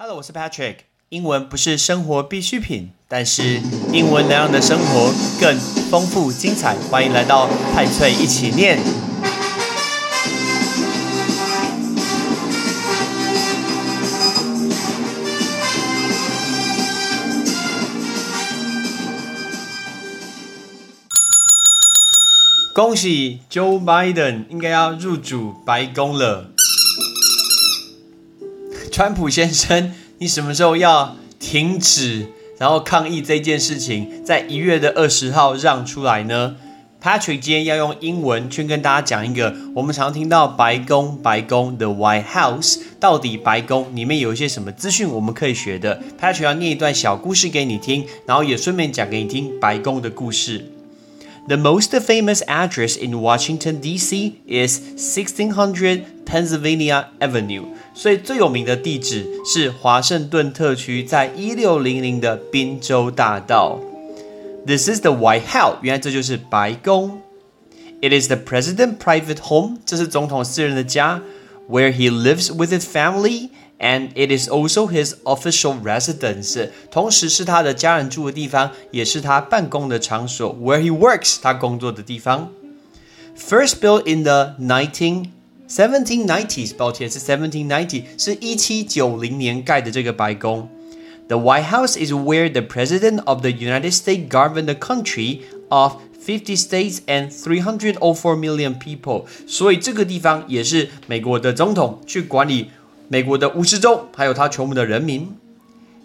Hello，我是 Patrick。英文不是生活必需品，但是英文能让你的生活更丰富精彩。欢迎来到派翠一起念。恭喜 Joe Biden 应该要入主白宫了。川普先生，你什么时候要停止，然后抗议这件事情，在一月的二十号让出来呢？Patrick 今天要用英文去跟大家讲一个我们常听到白宫，白宫 The White House，到底白宫里面有一些什么资讯我们可以学的？Patrick 要念一段小故事给你听，然后也顺便讲给你听白宫的故事。The most famous address in Washington, D.C. is 1600 Pennsylvania Avenue. 所以最有名的地址是华盛顿特区在一六零零的宾州大道。This is the White House. 原来这就是白宫。It is the president' private home. 这是总统私人的家，where he lives with his family and it is also his official residence，同时是他的家人住的地方，也是他办公的场所，where he works，他工作的地方。First built in the 19 1790s，抱歉是1790，是一七九零年盖的这个白宫。The White House is where the President of the United States govern the country of 50 states and 304 million people，所以这个地方也是美国的总统去管理 美国的五十州，还有他全部的人民。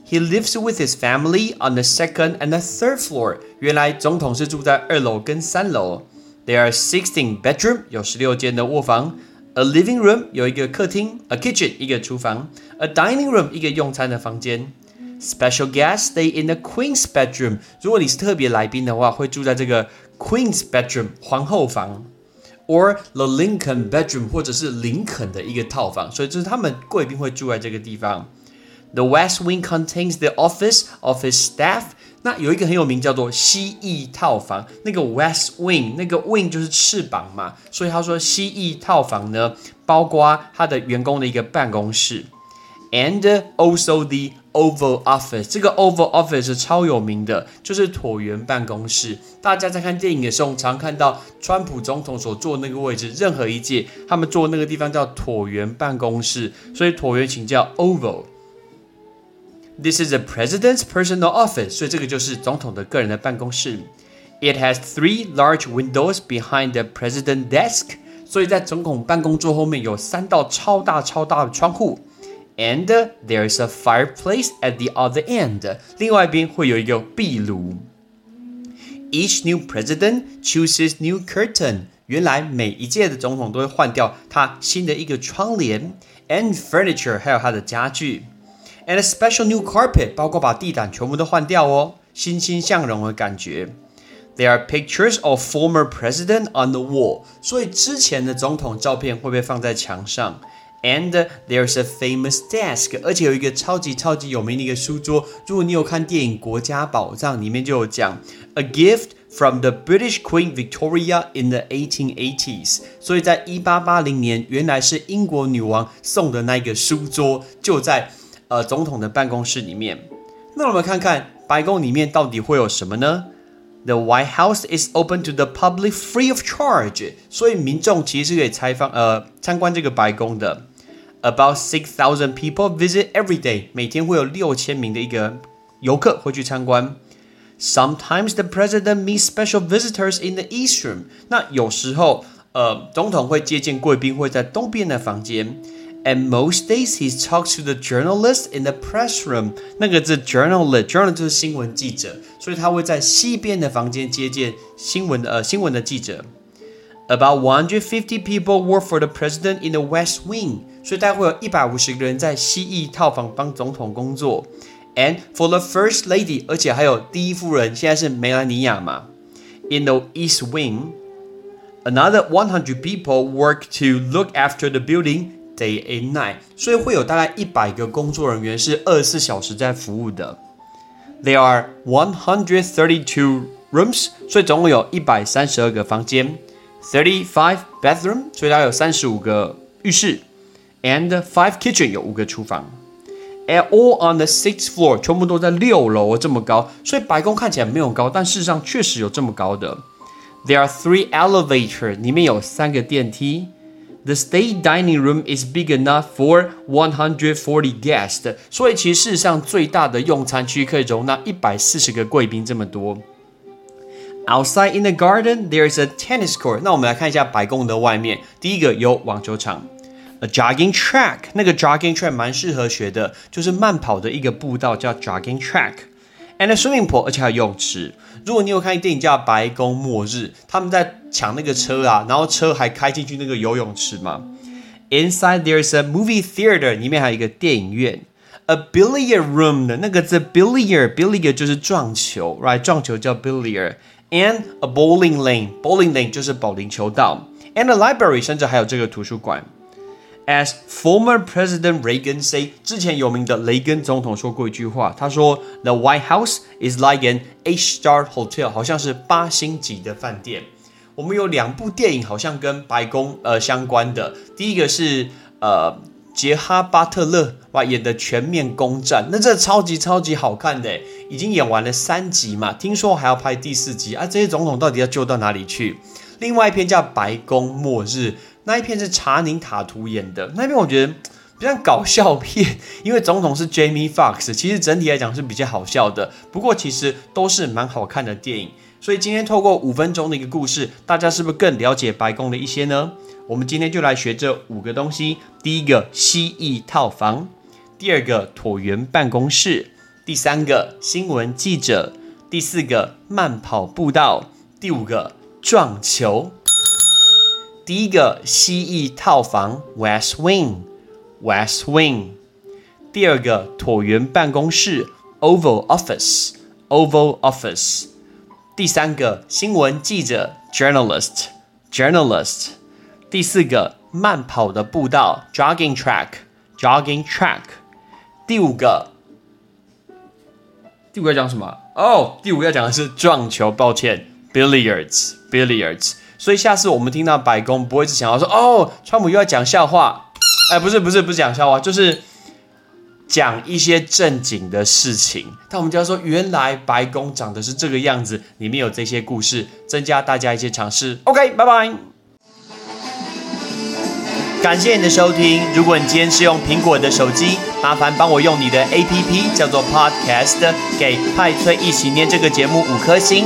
He lives with his family on the second and the third floor。原来总统是住在二楼跟三楼。There are sixteen bedroom，有十六间的卧房。A living room 有一个客厅，a kitchen 一个厨房，a dining room 一个用餐的房间。Special guests stay in the queen's bedroom。如果你是特别来宾的话，会住在这个 queen's bedroom 皇后房。 Or the Lincoln bedroom，或者是林肯的一个套房，所以就是他们贵宾会住在这个地方。The West Wing contains the office of his staff。那有一个很有名叫做蜥蜴套房，那个 West Wing，那个 wing 就是翅膀嘛，所以他说蜥蜴套房呢，包括他的员工的一个办公室，and also the Oval Office，这个 Oval Office 是超有名的，就是椭圆办公室。大家在看电影的时候，常看到川普总统所坐那个位置，任何一届他们坐那个地方叫椭圆办公室，所以椭圆请叫 Oval。This is the president's personal office，所以这个就是总统的个人的办公室。It has three large windows behind the president desk，所以在总统办公桌后面有三道超大超大的窗户。And there's a fireplace at the other end. 另外一边会有一个壁炉。Each new president chooses new curtain. 原来每一届的总统都会换掉他新的一个窗帘，and furniture 还有他的家具，and a special new carpet 包括把地毯全部都换掉哦，欣欣向荣的感觉。There are pictures of former president on the wall，所以之前的总统照片会被放在墙上。 And there's a famous desk，而且有一个超级超级有名的一个书桌。如果你有看电影《国家宝藏》，里面就有讲，a gift from the British Queen Victoria in the 1880s。所以在一八八零年，原来是英国女王送的那个书桌，就在呃总统的办公室里面。那我们看看白宫里面到底会有什么呢？The White House is open to the public free of charge，所以民众其实是可以采访呃参观这个白宫的。About six thousand people visit every day，每天会有六千名的一个游客会去参观。Sometimes the president meets special visitors in the east room。那有时候，呃，总统会接见贵宾，会在东边的房间。And most days he talks to the journalists in the press room。那个是 journalist，journalist 就是新闻记者，所以他会在西边的房间接见新闻的呃新闻的记者。About 150 people work for the president in the West Wing， 所以大概会有一百五十个人在蜥蜴套房帮总统工作。And for the first lady，而且还有第一夫人，现在是梅兰妮亚嘛。In the East Wing，another 100 people work to look after the building day and night，所以会有大概一百个工作人员是二十四小时在服务的。There are 132 rooms，所以总共有一百三十二个房间。Thirty-five bathroom，所以它有三十五个浴室 ，and five kitchen 有五个厨房 ，at all on the sixth floor，全部都在六楼这么高，所以白宫看起来没有高，但事实上确实有这么高的。There are three elevators，里面有三个电梯。The state dining room is big enough for 140 guests，所以其实事实上最大的用餐区可以容纳一百四十个贵宾这么多。Outside in the garden, there is a tennis court。那我们来看一下白宫的外面，第一个有网球场，a jogging track。那个 jogging track 蛮适合学的，就是慢跑的一个步道叫 jogging track。And a swimming pool，而且还有游泳池。如果你有看电影叫《白宫末日》，他们在抢那个车啊，然后车还开进去那个游泳池嘛。Inside there's a movie theater，里面还有一个电影院。A billiard room 的那个字 billiard，billiard 就是撞球，right？撞球叫 billiard。And a bowling lane，bowling lane 就是保龄球道。And a library，甚至还有这个图书馆。 As former President Reagan say，之前有名的雷根总统说过一句话，他说：“The White House is like an eight-star hotel，好像是八星级的饭店。”我们有两部电影好像跟白宫呃相关的，第一个是呃杰哈巴特勒哇演的《全面攻占》，那这超级超级好看的，已经演完了三集嘛，听说还要拍第四集啊！这些总统到底要救到哪里去？另外一篇叫《白宫末日》。那一片是查宁塔图演的，那一片我觉得比较搞笑片，因为总统是 Jamie Fox，其实整体来讲是比较好笑的。不过其实都是蛮好看的电影，所以今天透过五分钟的一个故事，大家是不是更了解白宫的一些呢？我们今天就来学这五个东西：第一个蜥蜴套房，第二个椭圆办公室，第三个新闻记者，第四个慢跑步道，第五个撞球。第一个蜥蜴套房 West Wing，West Wing。第二个椭圆办公室 Oval Office，Oval Office。第三个新闻记者 Journalist，Journalist。第四个慢跑的步道 Jogging Track，Jogging Track。第五个，第五个讲什么？哦，第五个要讲的是撞球，抱歉，Billiards，Billiards。所以下次我们听到白宫，不会只想要说哦，川普又要讲笑话，哎，不是不是不是讲笑话，就是讲一些正经的事情。但我们就要说，原来白宫长得是这个样子，里面有这些故事，增加大家一些尝试。OK，拜拜。感谢你的收听。如果你今天是用苹果的手机，麻烦帮我用你的 APP 叫做 Podcast，给派崔一起念这个节目五颗星。